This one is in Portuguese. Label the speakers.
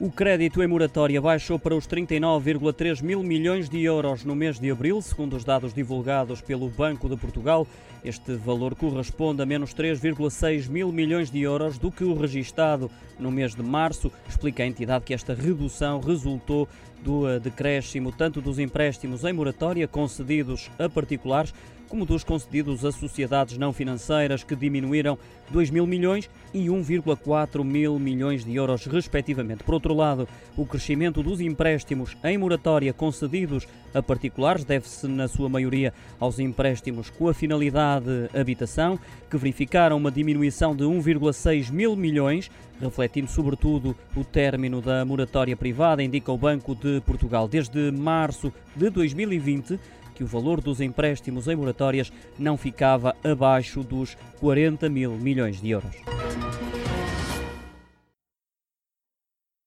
Speaker 1: O crédito em moratória baixou para os 39,3 mil milhões de euros no mês de abril, segundo os dados divulgados pelo Banco de Portugal. Este valor corresponde a menos 3,6 mil milhões de euros do que o registado no mês de março. Explica a entidade que esta redução resultou do eh, decréscimo tanto dos empréstimos em moratória concedidos a particulares como dos concedidos a sociedades não financeiras, que diminuíram 2 mil milhões e 1,4 mil milhões de euros, respectivamente. Por outro lado, o crescimento dos empréstimos em moratória concedidos a particulares deve-se, na sua maioria, aos empréstimos com a finalidade habitação, que verificaram uma diminuição de 1,6 mil milhões, refletindo sobretudo o término da moratória privada, indica o Banco de Portugal. Desde março de 2020, que o valor dos empréstimos em moratórias não ficava abaixo dos 40 mil milhões de euros.